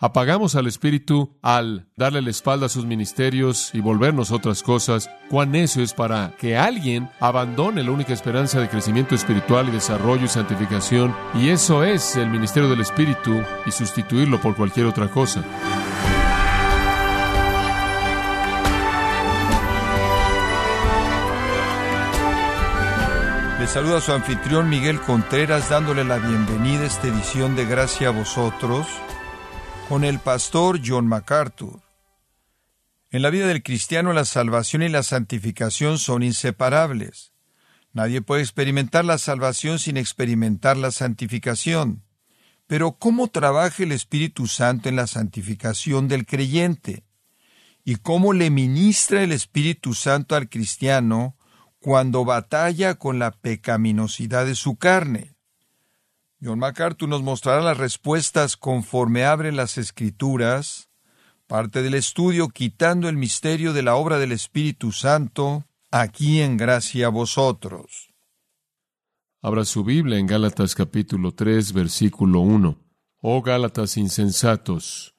apagamos al Espíritu al darle la espalda a sus ministerios y volvernos otras cosas, cuán eso es para que alguien abandone la única esperanza de crecimiento espiritual y desarrollo y santificación, y eso es el ministerio del Espíritu, y sustituirlo por cualquier otra cosa. Le saluda su anfitrión Miguel Contreras dándole la bienvenida a esta edición de Gracia a vosotros con el pastor John MacArthur. En la vida del cristiano la salvación y la santificación son inseparables. Nadie puede experimentar la salvación sin experimentar la santificación. Pero ¿cómo trabaja el Espíritu Santo en la santificación del creyente? ¿Y cómo le ministra el Espíritu Santo al cristiano cuando batalla con la pecaminosidad de su carne. John MacArthur nos mostrará las respuestas conforme abren las escrituras, parte del estudio quitando el misterio de la obra del Espíritu Santo, aquí en gracia a vosotros. Abra su Biblia en Gálatas capítulo 3, versículo 1. Oh Gálatas insensatos,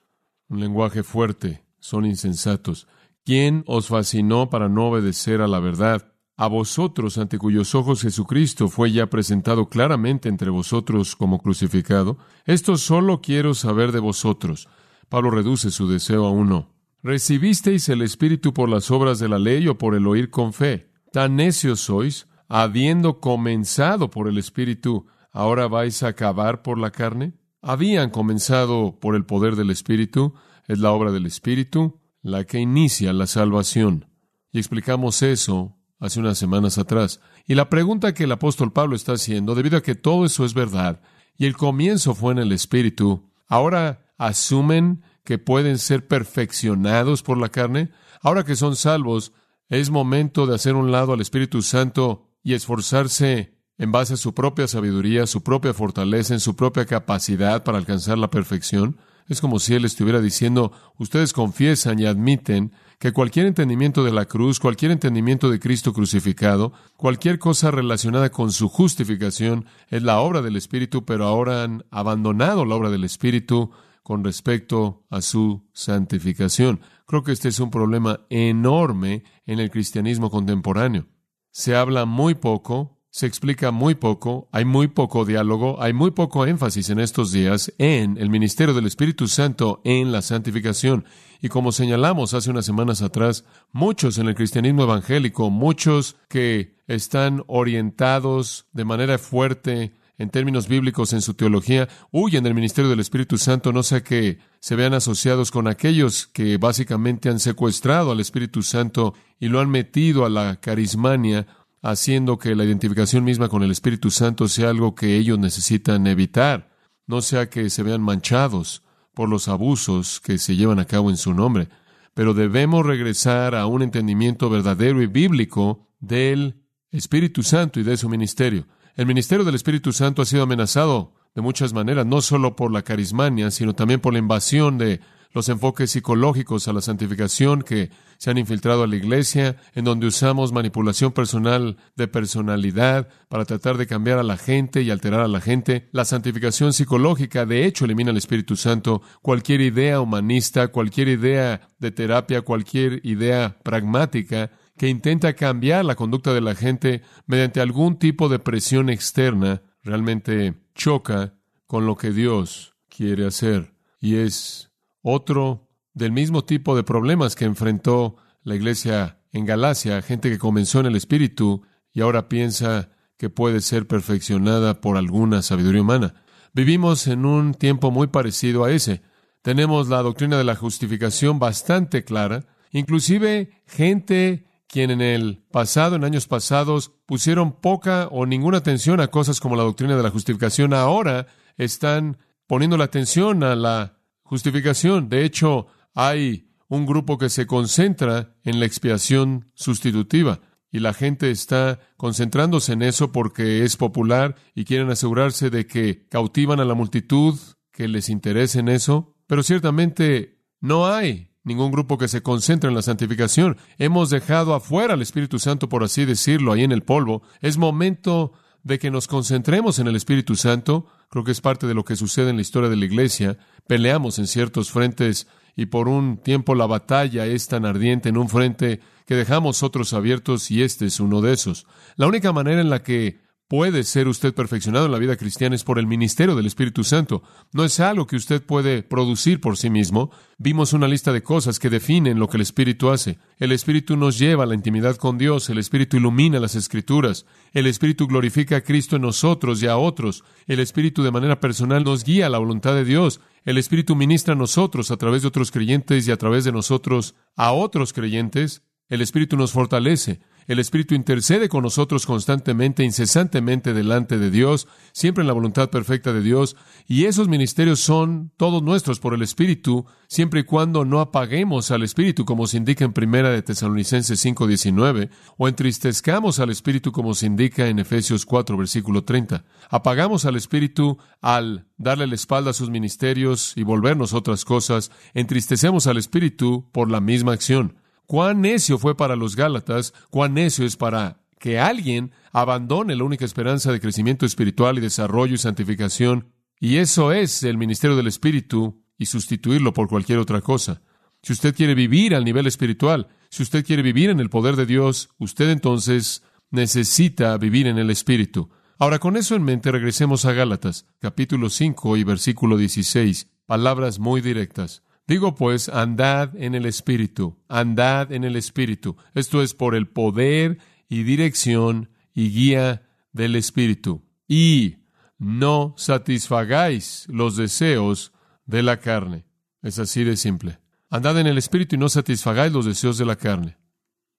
un lenguaje fuerte, son insensatos. ¿Quién os fascinó para no obedecer a la verdad? A vosotros ante cuyos ojos Jesucristo fue ya presentado claramente entre vosotros como crucificado? Esto solo quiero saber de vosotros. Pablo reduce su deseo a uno. ¿Recibisteis el Espíritu por las obras de la ley o por el oír con fe? Tan necios sois, habiendo comenzado por el Espíritu, ¿ahora vais a acabar por la carne? Habían comenzado por el poder del Espíritu, es la obra del Espíritu la que inicia la salvación. Y explicamos eso hace unas semanas atrás. Y la pregunta que el apóstol Pablo está haciendo, debido a que todo eso es verdad, y el comienzo fue en el Espíritu, ahora asumen que pueden ser perfeccionados por la carne. Ahora que son salvos, es momento de hacer un lado al Espíritu Santo y esforzarse en base a su propia sabiduría, su propia fortaleza, en su propia capacidad para alcanzar la perfección. Es como si Él estuviera diciendo, ustedes confiesan y admiten que cualquier entendimiento de la cruz, cualquier entendimiento de Cristo crucificado, cualquier cosa relacionada con su justificación es la obra del Espíritu, pero ahora han abandonado la obra del Espíritu con respecto a su santificación. Creo que este es un problema enorme en el cristianismo contemporáneo. Se habla muy poco se explica muy poco, hay muy poco diálogo, hay muy poco énfasis en estos días en el ministerio del Espíritu Santo en la santificación. Y como señalamos hace unas semanas atrás, muchos en el cristianismo evangélico, muchos que están orientados de manera fuerte en términos bíblicos en su teología, huyen del ministerio del Espíritu Santo, no sea que se vean asociados con aquellos que básicamente han secuestrado al Espíritu Santo y lo han metido a la carismania haciendo que la identificación misma con el Espíritu Santo sea algo que ellos necesitan evitar, no sea que se vean manchados por los abusos que se llevan a cabo en su nombre, pero debemos regresar a un entendimiento verdadero y bíblico del Espíritu Santo y de su ministerio. El ministerio del Espíritu Santo ha sido amenazado de muchas maneras, no solo por la carismania, sino también por la invasión de los enfoques psicológicos a la santificación que se han infiltrado a la iglesia, en donde usamos manipulación personal de personalidad para tratar de cambiar a la gente y alterar a la gente. La santificación psicológica, de hecho, elimina el Espíritu Santo. Cualquier idea humanista, cualquier idea de terapia, cualquier idea pragmática que intenta cambiar la conducta de la gente mediante algún tipo de presión externa, realmente choca con lo que Dios quiere hacer. Y es otro del mismo tipo de problemas que enfrentó la iglesia en Galacia, gente que comenzó en el Espíritu y ahora piensa que puede ser perfeccionada por alguna sabiduría humana. Vivimos en un tiempo muy parecido a ese. Tenemos la doctrina de la justificación bastante clara, inclusive gente quien en el pasado, en años pasados, pusieron poca o ninguna atención a cosas como la doctrina de la justificación, ahora están poniendo la atención a la justificación. De hecho, hay un grupo que se concentra en la expiación sustitutiva y la gente está concentrándose en eso porque es popular y quieren asegurarse de que cautivan a la multitud que les interese en eso. Pero ciertamente no hay ningún grupo que se concentre en la santificación. Hemos dejado afuera al Espíritu Santo, por así decirlo, ahí en el polvo. Es momento de que nos concentremos en el Espíritu Santo. Creo que es parte de lo que sucede en la historia de la Iglesia. Peleamos en ciertos frentes y por un tiempo la batalla es tan ardiente en un frente que dejamos otros abiertos y este es uno de esos. La única manera en la que puede ser usted perfeccionado en la vida cristiana es por el ministerio del Espíritu Santo. No es algo que usted puede producir por sí mismo. Vimos una lista de cosas que definen lo que el Espíritu hace. El Espíritu nos lleva a la intimidad con Dios, el Espíritu ilumina las Escrituras, el Espíritu glorifica a Cristo en nosotros y a otros, el Espíritu de manera personal nos guía a la voluntad de Dios, el Espíritu ministra a nosotros a través de otros creyentes y a través de nosotros a otros creyentes, el Espíritu nos fortalece, el Espíritu intercede con nosotros constantemente, incesantemente delante de Dios, siempre en la voluntad perfecta de Dios, y esos ministerios son todos nuestros por el Espíritu, siempre y cuando no apaguemos al Espíritu, como se indica en Primera de Tesalonicenses 5:19, o entristezcamos al Espíritu, como se indica en Efesios 4, versículo 30. Apagamos al Espíritu al darle la espalda a sus ministerios y volvernos otras cosas, entristecemos al Espíritu por la misma acción. Cuán necio fue para los Gálatas, cuán necio es para que alguien abandone la única esperanza de crecimiento espiritual y desarrollo y santificación, y eso es el ministerio del Espíritu, y sustituirlo por cualquier otra cosa. Si usted quiere vivir al nivel espiritual, si usted quiere vivir en el poder de Dios, usted entonces necesita vivir en el Espíritu. Ahora, con eso en mente, regresemos a Gálatas, capítulo 5 y versículo 16, palabras muy directas. Digo pues, andad en el Espíritu, andad en el Espíritu. Esto es por el poder y dirección y guía del Espíritu. Y no satisfagáis los deseos de la carne. Es así de simple. Andad en el Espíritu y no satisfagáis los deseos de la carne.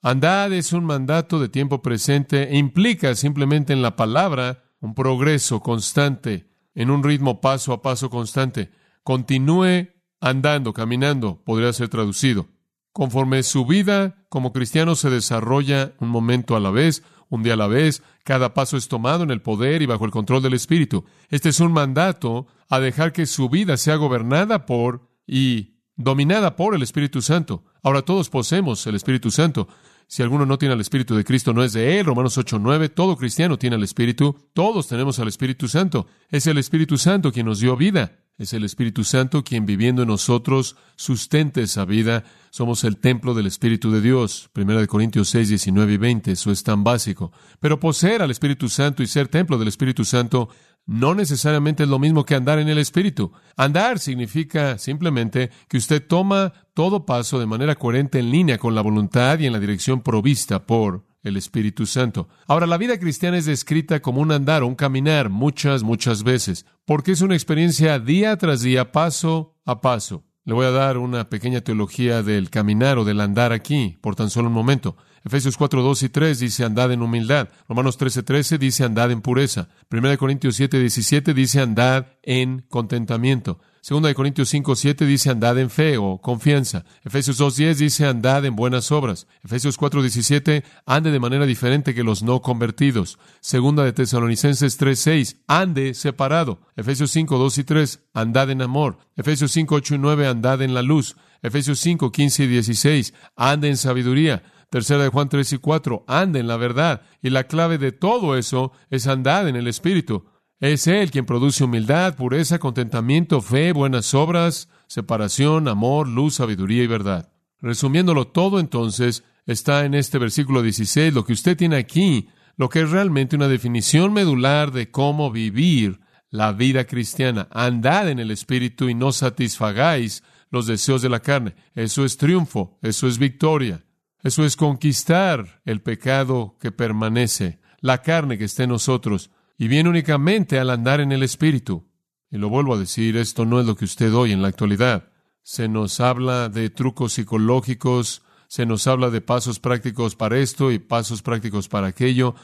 Andad es un mandato de tiempo presente e implica simplemente en la palabra un progreso constante, en un ritmo paso a paso constante. Continúe andando, caminando, podría ser traducido. Conforme su vida como cristiano se desarrolla un momento a la vez, un día a la vez, cada paso es tomado en el poder y bajo el control del Espíritu. Este es un mandato a dejar que su vida sea gobernada por y dominada por el Espíritu Santo. Ahora todos poseemos el Espíritu Santo. Si alguno no tiene al Espíritu de Cristo, no es de él. Romanos 8:9. Todo cristiano tiene al Espíritu. Todos tenemos al Espíritu Santo. Es el Espíritu Santo quien nos dio vida. Es el Espíritu Santo quien viviendo en nosotros sustenta esa vida. Somos el templo del Espíritu de Dios. Primera de Corintios 6, 19 y 20. Eso es tan básico. Pero poseer al Espíritu Santo y ser templo del Espíritu Santo no necesariamente es lo mismo que andar en el Espíritu. Andar significa simplemente que usted toma todo paso de manera coherente en línea con la voluntad y en la dirección provista por el Espíritu Santo. Ahora, la vida cristiana es descrita como un andar o un caminar muchas, muchas veces, porque es una experiencia día tras día, paso a paso. Le voy a dar una pequeña teología del caminar o del andar aquí, por tan solo un momento. Efesios 4, 2 y 3 dice andad en humildad. Romanos 13, 13 dice andad en pureza. 1 Corintios 7, 17 dice andad en contentamiento. Segunda de Corintios 5, 7 dice andad en fe o confianza. Efesios 2, 10 dice andad en buenas obras. Efesios 4, 17 ande de manera diferente que los no convertidos. Segunda de Tesalonicenses 3, 6 ande separado. Efesios 5, 2 y 3 andad en amor. Efesios 5, 8 y 9 andad en la luz. Efesios 5, 15 y 16 ande en sabiduría. Tercera de Juan 3 y 4, ande en la verdad. Y la clave de todo eso es andar en el Espíritu. Es Él quien produce humildad, pureza, contentamiento, fe, buenas obras, separación, amor, luz, sabiduría y verdad. Resumiéndolo todo entonces, está en este versículo 16, lo que usted tiene aquí, lo que es realmente una definición medular de cómo vivir la vida cristiana. Andad en el Espíritu y no satisfagáis los deseos de la carne. Eso es triunfo, eso es victoria, eso es conquistar el pecado que permanece, la carne que está en nosotros y viene únicamente al andar en el Espíritu. Y lo vuelvo a decir, esto no es lo que usted oye en la actualidad. Se nos habla de trucos psicológicos, se nos habla de pasos prácticos para esto y pasos prácticos para aquello,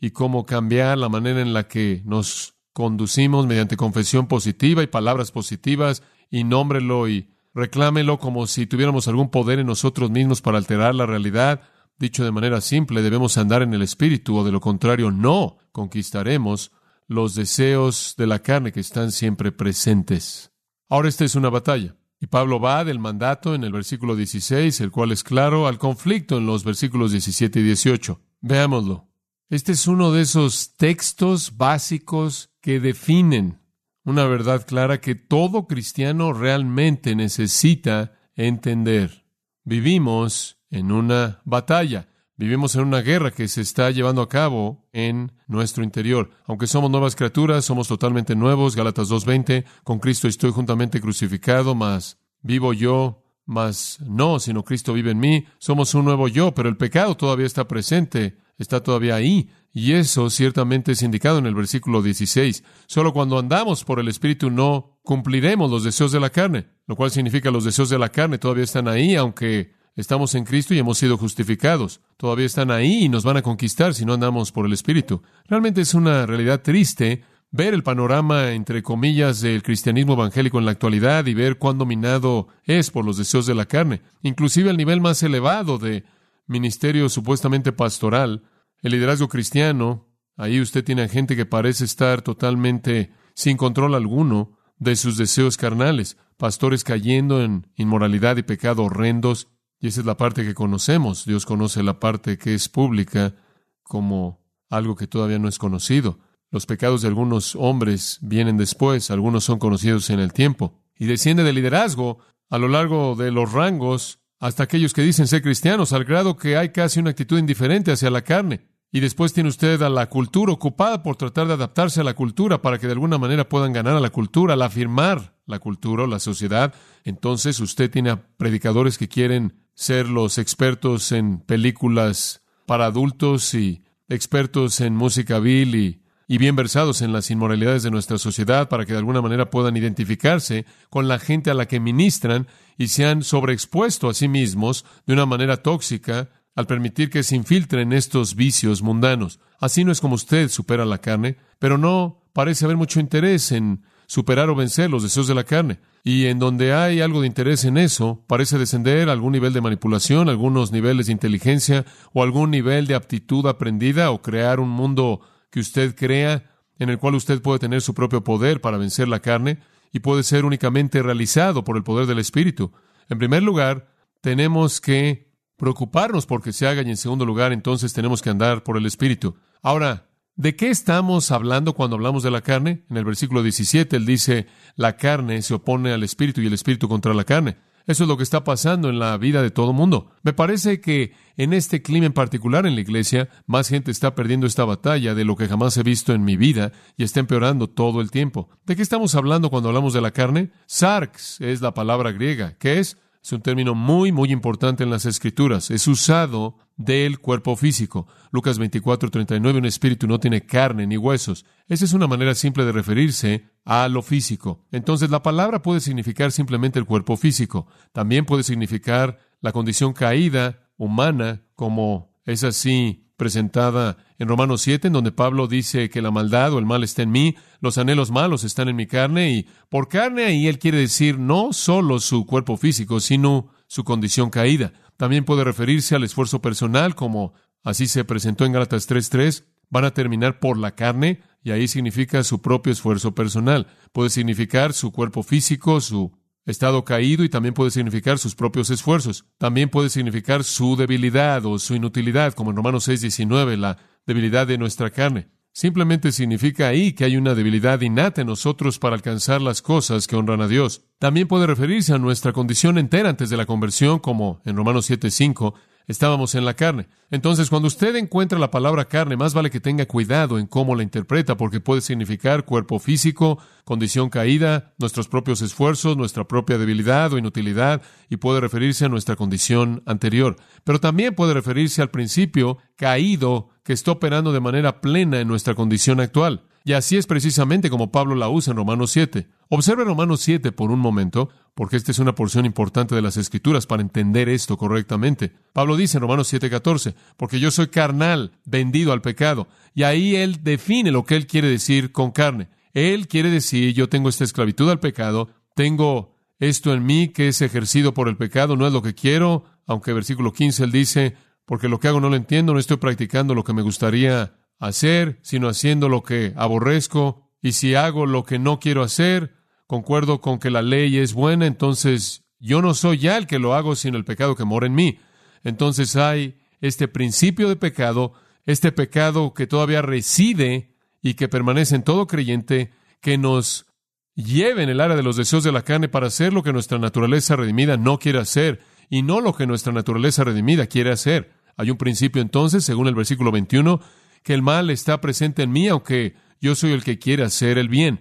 y cómo cambiar la manera en la que nos conducimos mediante confesión positiva y palabras positivas, y nómbrelo y reclámelo como si tuviéramos algún poder en nosotros mismos para alterar la realidad. Dicho de manera simple, debemos andar en el Espíritu o de lo contrario no conquistaremos los deseos de la carne que están siempre presentes. Ahora esta es una batalla. Y Pablo va del mandato en el versículo 16, el cual es claro, al conflicto en los versículos 17 y 18. Veámoslo. Este es uno de esos textos básicos que definen una verdad clara que todo cristiano realmente necesita entender. Vivimos en una batalla. Vivimos en una guerra que se está llevando a cabo en nuestro interior. Aunque somos nuevas criaturas, somos totalmente nuevos. Gálatas 2.20, con Cristo estoy juntamente crucificado, mas vivo yo, mas no, sino Cristo vive en mí. Somos un nuevo yo, pero el pecado todavía está presente está todavía ahí. Y eso ciertamente es indicado en el versículo 16. Solo cuando andamos por el Espíritu no cumpliremos los deseos de la carne, lo cual significa los deseos de la carne todavía están ahí, aunque estamos en Cristo y hemos sido justificados. Todavía están ahí y nos van a conquistar si no andamos por el Espíritu. Realmente es una realidad triste ver el panorama, entre comillas, del cristianismo evangélico en la actualidad y ver cuán dominado es por los deseos de la carne, inclusive al nivel más elevado de ministerio supuestamente pastoral, el liderazgo cristiano, ahí usted tiene a gente que parece estar totalmente sin control alguno de sus deseos carnales, pastores cayendo en inmoralidad y pecado horrendos, y esa es la parte que conocemos. Dios conoce la parte que es pública como algo que todavía no es conocido. Los pecados de algunos hombres vienen después, algunos son conocidos en el tiempo. Y desciende del liderazgo a lo largo de los rangos hasta aquellos que dicen ser cristianos, al grado que hay casi una actitud indiferente hacia la carne. Y después tiene usted a la cultura ocupada por tratar de adaptarse a la cultura para que de alguna manera puedan ganar a la cultura, al afirmar la cultura o la sociedad. Entonces usted tiene a predicadores que quieren ser los expertos en películas para adultos y expertos en música vil y y bien versados en las inmoralidades de nuestra sociedad para que de alguna manera puedan identificarse con la gente a la que ministran y se han sobreexpuesto a sí mismos de una manera tóxica al permitir que se infiltren estos vicios mundanos. Así no es como usted supera la carne, pero no parece haber mucho interés en superar o vencer los deseos de la carne. Y en donde hay algo de interés en eso, parece descender algún nivel de manipulación, algunos niveles de inteligencia o algún nivel de aptitud aprendida o crear un mundo que usted crea, en el cual usted puede tener su propio poder para vencer la carne y puede ser únicamente realizado por el poder del Espíritu. En primer lugar, tenemos que preocuparnos porque se haga y en segundo lugar, entonces tenemos que andar por el Espíritu. Ahora, ¿de qué estamos hablando cuando hablamos de la carne? En el versículo 17 él dice, la carne se opone al Espíritu y el Espíritu contra la carne. Eso es lo que está pasando en la vida de todo mundo. Me parece que en este clima en particular en la iglesia, más gente está perdiendo esta batalla de lo que jamás he visto en mi vida y está empeorando todo el tiempo. ¿De qué estamos hablando cuando hablamos de la carne? Sarx es la palabra griega, que es es un término muy, muy importante en las Escrituras. Es usado del cuerpo físico. Lucas 24, 39, un espíritu no tiene carne ni huesos. Esa es una manera simple de referirse a lo físico. Entonces, la palabra puede significar simplemente el cuerpo físico. También puede significar la condición caída humana, como es así presentada en Romanos 7, en donde Pablo dice que la maldad o el mal está en mí, los anhelos malos están en mi carne, y por carne ahí él quiere decir no solo su cuerpo físico, sino su condición caída. También puede referirse al esfuerzo personal, como así se presentó en Gálatas 3.3, van a terminar por la carne, y ahí significa su propio esfuerzo personal. Puede significar su cuerpo físico, su estado caído y también puede significar sus propios esfuerzos. También puede significar su debilidad o su inutilidad, como en Romanos 6:19, la debilidad de nuestra carne. Simplemente significa ahí que hay una debilidad innata en nosotros para alcanzar las cosas que honran a Dios. También puede referirse a nuestra condición entera antes de la conversión, como en Romanos 7:5, estábamos en la carne. Entonces, cuando usted encuentra la palabra carne, más vale que tenga cuidado en cómo la interpreta, porque puede significar cuerpo físico, condición caída, nuestros propios esfuerzos, nuestra propia debilidad o inutilidad, y puede referirse a nuestra condición anterior. Pero también puede referirse al principio caído que está operando de manera plena en nuestra condición actual. Y así es precisamente como Pablo la usa en Romanos 7. Observe Romanos 7 por un momento, porque esta es una porción importante de las Escrituras para entender esto correctamente. Pablo dice en Romanos 7:14, porque yo soy carnal, vendido al pecado. Y ahí él define lo que él quiere decir con carne. Él quiere decir, yo tengo esta esclavitud al pecado, tengo esto en mí que es ejercido por el pecado, no es lo que quiero, aunque versículo 15 él dice, porque lo que hago no lo entiendo, no estoy practicando lo que me gustaría hacer, sino haciendo lo que aborrezco, y si hago lo que no quiero hacer, concuerdo con que la ley es buena, entonces yo no soy ya el que lo hago, sino el pecado que mora en mí. Entonces hay este principio de pecado este pecado que todavía reside y que permanece en todo creyente, que nos lleve en el área de los deseos de la carne para hacer lo que nuestra naturaleza redimida no quiere hacer y no lo que nuestra naturaleza redimida quiere hacer. Hay un principio entonces, según el versículo 21, que el mal está presente en mí, aunque yo soy el que quiere hacer el bien.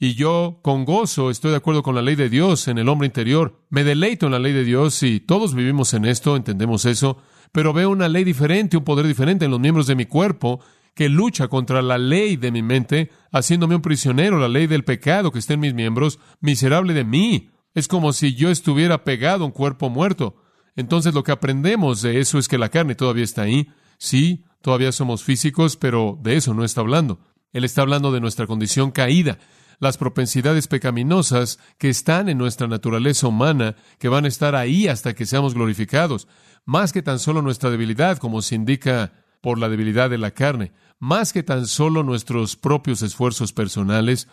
Y yo con gozo estoy de acuerdo con la ley de Dios en el hombre interior. Me deleito en la ley de Dios y todos vivimos en esto, entendemos eso, pero veo una ley diferente, un poder diferente en los miembros de mi cuerpo que lucha contra la ley de mi mente, haciéndome un prisionero, la ley del pecado que está en mis miembros, miserable de mí. Es como si yo estuviera pegado a un cuerpo muerto. Entonces lo que aprendemos de eso es que la carne todavía está ahí. Sí, todavía somos físicos, pero de eso no está hablando. Él está hablando de nuestra condición caída, las propensidades pecaminosas que están en nuestra naturaleza humana, que van a estar ahí hasta que seamos glorificados, más que tan solo nuestra debilidad, como se indica por la debilidad de la carne, más que tan solo nuestros propios esfuerzos personales.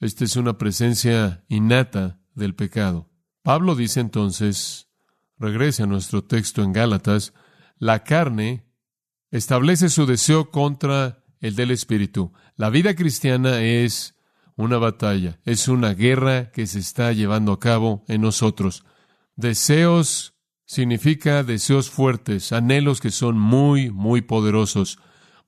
Esta es una presencia innata del pecado. Pablo dice entonces, regrese a nuestro texto en Gálatas, la carne establece su deseo contra el del espíritu. La vida cristiana es una batalla, es una guerra que se está llevando a cabo en nosotros. Deseos significa deseos fuertes, anhelos que son muy, muy poderosos,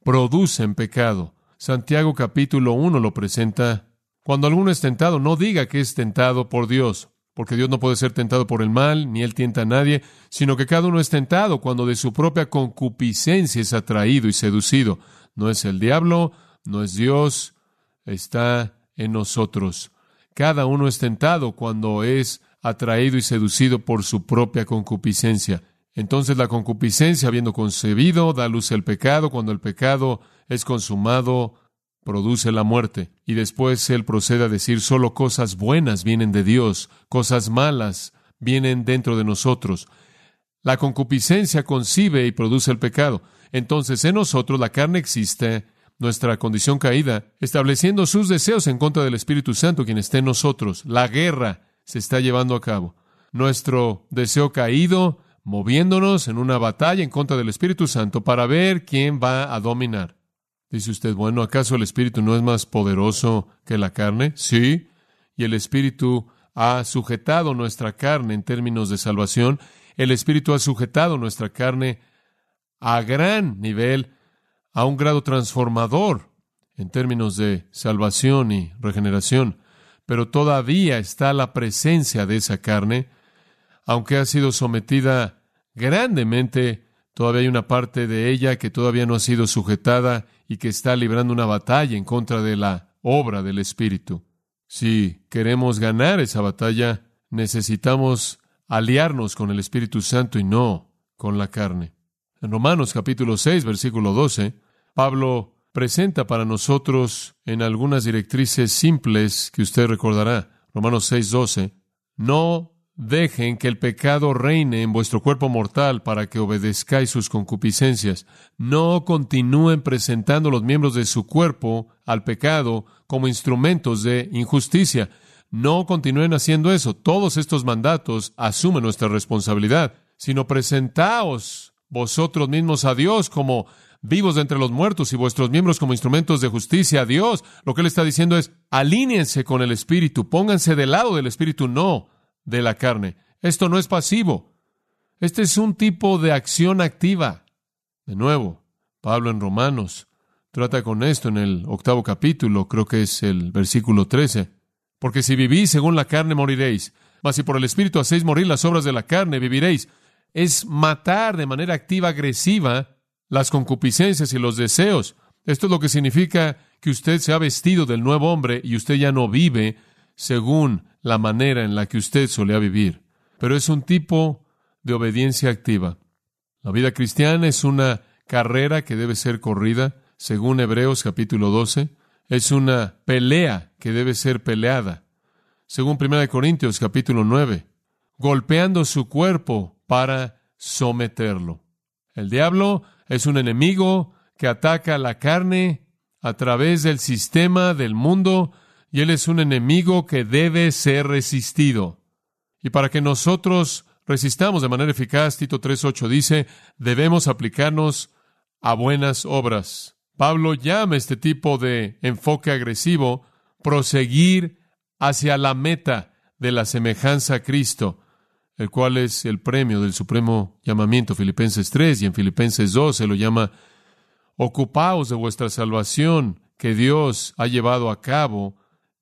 producen pecado. Santiago capítulo 1 lo presenta. Cuando alguno es tentado, no diga que es tentado por Dios, porque Dios no puede ser tentado por el mal, ni Él tienta a nadie, sino que cada uno es tentado cuando de su propia concupiscencia es atraído y seducido. No es el diablo, no es Dios, está en nosotros. Cada uno es tentado cuando es atraído y seducido por su propia concupiscencia. Entonces la concupiscencia, habiendo concebido, da luz al pecado. Cuando el pecado es consumado, produce la muerte. Y después él procede a decir, solo cosas buenas vienen de Dios, cosas malas vienen dentro de nosotros. La concupiscencia concibe y produce el pecado. Entonces en nosotros la carne existe, nuestra condición caída, estableciendo sus deseos en contra del Espíritu Santo, quien está en nosotros. La guerra se está llevando a cabo. Nuestro deseo caído, moviéndonos en una batalla en contra del Espíritu Santo para ver quién va a dominar. Dice usted, bueno, ¿acaso el Espíritu no es más poderoso que la carne? Sí, y el Espíritu ha sujetado nuestra carne en términos de salvación. El Espíritu ha sujetado nuestra carne a gran nivel, a un grado transformador en términos de salvación y regeneración. Pero todavía está la presencia de esa carne, aunque ha sido sometida grandemente Todavía hay una parte de ella que todavía no ha sido sujetada y que está librando una batalla en contra de la obra del Espíritu. Si queremos ganar esa batalla, necesitamos aliarnos con el Espíritu Santo y no con la carne. En Romanos capítulo 6, versículo 12, Pablo presenta para nosotros en algunas directrices simples que usted recordará. Romanos 6, 12, no Dejen que el pecado reine en vuestro cuerpo mortal para que obedezcáis sus concupiscencias. No continúen presentando los miembros de su cuerpo al pecado como instrumentos de injusticia. No continúen haciendo eso. Todos estos mandatos asumen nuestra responsabilidad, sino presentaos vosotros mismos a Dios como vivos de entre los muertos y vuestros miembros como instrumentos de justicia a Dios. Lo que él está diciendo es, alíñense con el Espíritu, pónganse del lado del Espíritu, no de la carne. Esto no es pasivo. Este es un tipo de acción activa. De nuevo, Pablo en Romanos trata con esto en el octavo capítulo, creo que es el versículo 13. Porque si vivís según la carne moriréis, mas si por el Espíritu hacéis morir las obras de la carne, viviréis. Es matar de manera activa, agresiva, las concupiscencias y los deseos. Esto es lo que significa que usted se ha vestido del nuevo hombre y usted ya no vive según la manera en la que usted solía vivir, pero es un tipo de obediencia activa. La vida cristiana es una carrera que debe ser corrida, según Hebreos capítulo 12, es una pelea que debe ser peleada, según 1 Corintios capítulo 9, golpeando su cuerpo para someterlo. El diablo es un enemigo que ataca la carne a través del sistema del mundo y Él es un enemigo que debe ser resistido. Y para que nosotros resistamos de manera eficaz, Tito 3.8 dice, debemos aplicarnos a buenas obras. Pablo llama este tipo de enfoque agresivo proseguir hacia la meta de la semejanza a Cristo, el cual es el premio del supremo llamamiento. Filipenses 3 y en Filipenses 2 se lo llama ocupaos de vuestra salvación que Dios ha llevado a cabo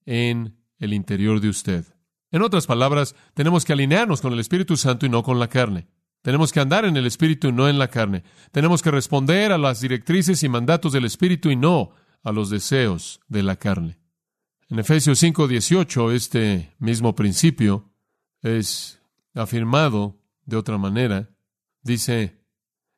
en el interior de usted. En otras palabras, tenemos que alinearnos con el Espíritu Santo y no con la carne. Tenemos que andar en el Espíritu y no en la carne. Tenemos que responder a las directrices y mandatos del Espíritu y no a los deseos de la carne. En Efesios 5:18 este mismo principio es afirmado de otra manera. Dice,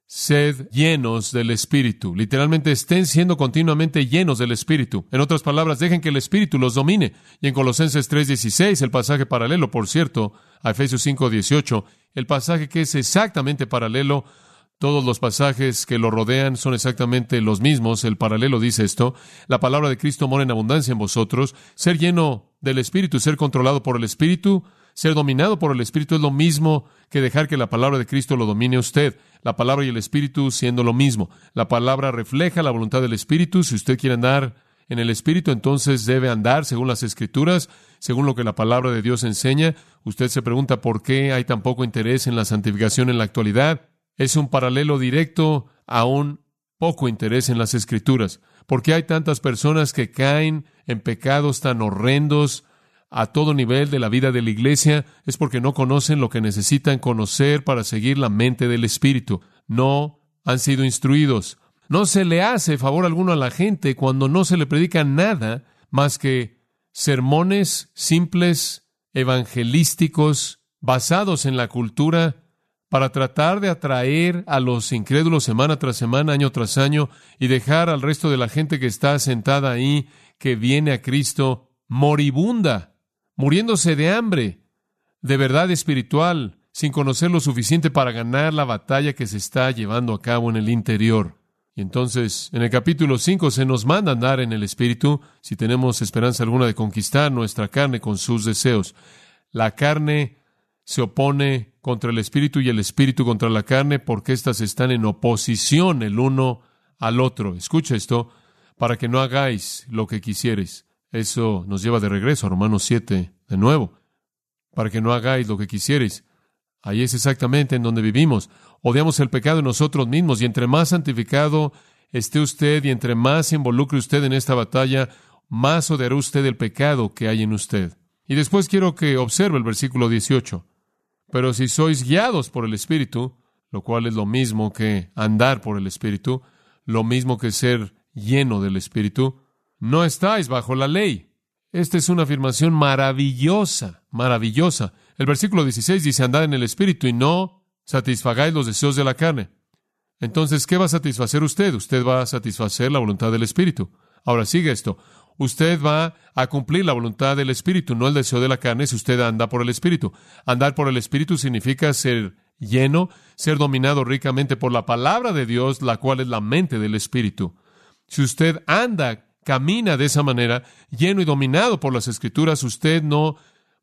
sed llenos del Espíritu. Literalmente estén siendo continuamente llenos del Espíritu. En otras palabras, dejen que el Espíritu los domine. Y en Colosenses 3:16, el pasaje paralelo, por cierto, a Efesios 5:18, el pasaje que es exactamente paralelo, todos los pasajes que lo rodean son exactamente los mismos. El paralelo dice esto. La palabra de Cristo mora en abundancia en vosotros. Ser lleno del Espíritu, ser controlado por el Espíritu, ser dominado por el Espíritu es lo mismo que dejar que la palabra de Cristo lo domine a usted. La palabra y el Espíritu siendo lo mismo. La palabra refleja la voluntad del Espíritu. Si usted quiere andar en el Espíritu, entonces debe andar según las Escrituras, según lo que la palabra de Dios enseña. Usted se pregunta por qué hay tan poco interés en la santificación en la actualidad. Es un paralelo directo a un poco interés en las Escrituras. ¿Por qué hay tantas personas que caen en pecados tan horrendos, a todo nivel de la vida de la iglesia es porque no conocen lo que necesitan conocer para seguir la mente del Espíritu. No han sido instruidos. No se le hace favor alguno a la gente cuando no se le predica nada más que sermones simples, evangelísticos, basados en la cultura, para tratar de atraer a los incrédulos semana tras semana, año tras año, y dejar al resto de la gente que está sentada ahí, que viene a Cristo, moribunda muriéndose de hambre, de verdad espiritual, sin conocer lo suficiente para ganar la batalla que se está llevando a cabo en el interior. Y entonces, en el capítulo 5 se nos manda andar en el Espíritu si tenemos esperanza alguna de conquistar nuestra carne con sus deseos. La carne se opone contra el Espíritu y el Espíritu contra la carne porque éstas están en oposición el uno al otro. Escucha esto, para que no hagáis lo que quisieres. Eso nos lleva de regreso a Romanos 7, de nuevo, para que no hagáis lo que quisierais. Ahí es exactamente en donde vivimos. Odiamos el pecado en nosotros mismos y entre más santificado esté usted y entre más se involucre usted en esta batalla, más odiará usted el pecado que hay en usted. Y después quiero que observe el versículo 18. Pero si sois guiados por el Espíritu, lo cual es lo mismo que andar por el Espíritu, lo mismo que ser lleno del Espíritu, no estáis bajo la ley. Esta es una afirmación maravillosa, maravillosa. El versículo 16 dice, andad en el Espíritu y no satisfagáis los deseos de la carne. Entonces, ¿qué va a satisfacer usted? Usted va a satisfacer la voluntad del Espíritu. Ahora sigue esto. Usted va a cumplir la voluntad del Espíritu, no el deseo de la carne, si usted anda por el Espíritu. Andar por el Espíritu significa ser lleno, ser dominado ricamente por la palabra de Dios, la cual es la mente del Espíritu. Si usted anda camina de esa manera, lleno y dominado por las escrituras, usted no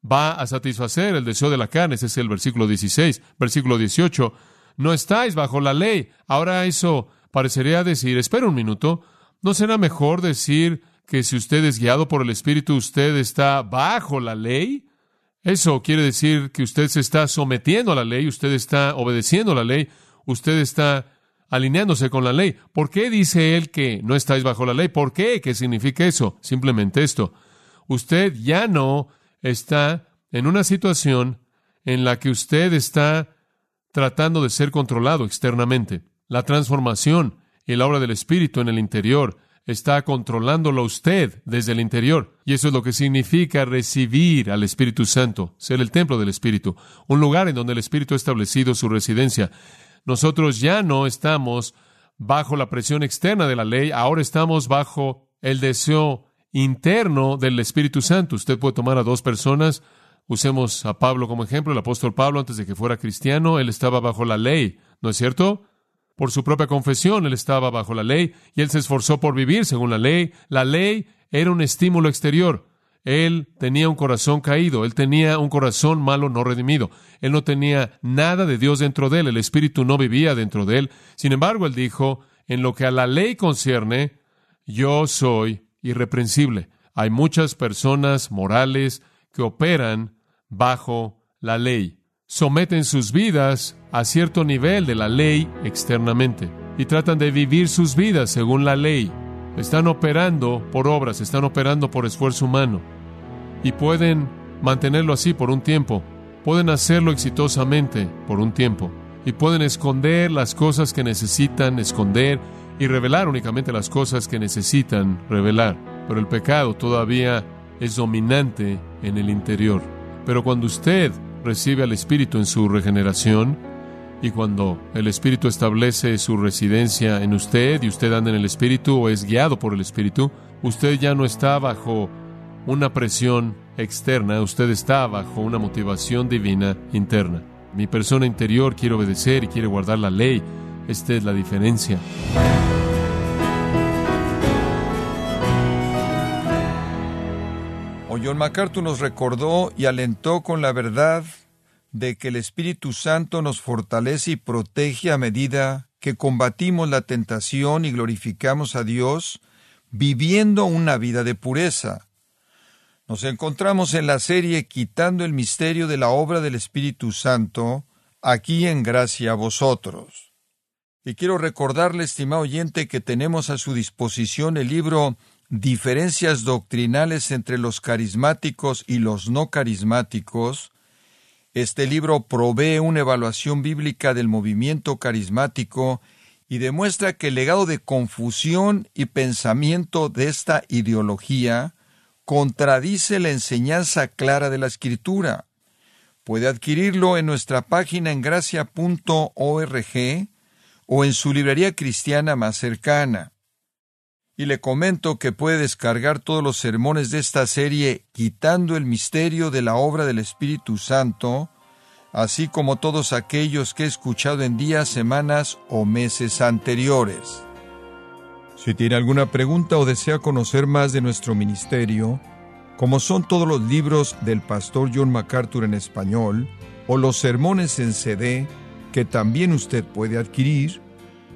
va a satisfacer el deseo de la carne. Ese es el versículo 16. Versículo 18. No estáis bajo la ley. Ahora eso parecería decir, espera un minuto, ¿no será mejor decir que si usted es guiado por el Espíritu, usted está bajo la ley? Eso quiere decir que usted se está sometiendo a la ley, usted está obedeciendo a la ley, usted está alineándose con la ley. ¿Por qué dice él que no estáis bajo la ley? ¿Por qué? ¿Qué significa eso? Simplemente esto. Usted ya no está en una situación en la que usted está tratando de ser controlado externamente. La transformación y la obra del Espíritu en el interior está controlándolo usted desde el interior. Y eso es lo que significa recibir al Espíritu Santo, ser el templo del Espíritu, un lugar en donde el Espíritu ha establecido su residencia. Nosotros ya no estamos bajo la presión externa de la ley, ahora estamos bajo el deseo interno del Espíritu Santo. Usted puede tomar a dos personas, usemos a Pablo como ejemplo, el apóstol Pablo antes de que fuera cristiano, él estaba bajo la ley, ¿no es cierto? Por su propia confesión, él estaba bajo la ley y él se esforzó por vivir según la ley. La ley era un estímulo exterior. Él tenía un corazón caído, él tenía un corazón malo no redimido, él no tenía nada de Dios dentro de él, el Espíritu no vivía dentro de él. Sin embargo, él dijo en lo que a la ley concierne, yo soy irreprensible. Hay muchas personas morales que operan bajo la ley. Someten sus vidas a cierto nivel de la ley externamente y tratan de vivir sus vidas según la ley. Están operando por obras, están operando por esfuerzo humano y pueden mantenerlo así por un tiempo. Pueden hacerlo exitosamente por un tiempo y pueden esconder las cosas que necesitan esconder y revelar únicamente las cosas que necesitan revelar. Pero el pecado todavía es dominante en el interior. Pero cuando usted recibe al Espíritu en su regeneración, y cuando el Espíritu establece su residencia en usted y usted anda en el Espíritu o es guiado por el Espíritu, usted ya no está bajo una presión externa, usted está bajo una motivación divina interna. Mi persona interior quiere obedecer y quiere guardar la ley. Esta es la diferencia. O John MacArthur nos recordó y alentó con la verdad de que el Espíritu Santo nos fortalece y protege a medida que combatimos la tentación y glorificamos a Dios viviendo una vida de pureza. Nos encontramos en la serie Quitando el misterio de la obra del Espíritu Santo, aquí en Gracia a vosotros. Y quiero recordarle, estimado oyente, que tenemos a su disposición el libro Diferencias doctrinales entre los carismáticos y los no carismáticos. Este libro provee una evaluación bíblica del movimiento carismático y demuestra que el legado de confusión y pensamiento de esta ideología contradice la enseñanza clara de la Escritura. Puede adquirirlo en nuestra página en gracia.org o en su librería cristiana más cercana. Y le comento que puede descargar todos los sermones de esta serie quitando el misterio de la obra del Espíritu Santo, así como todos aquellos que he escuchado en días, semanas o meses anteriores. Si tiene alguna pregunta o desea conocer más de nuestro ministerio, como son todos los libros del pastor John MacArthur en español, o los sermones en CD, que también usted puede adquirir,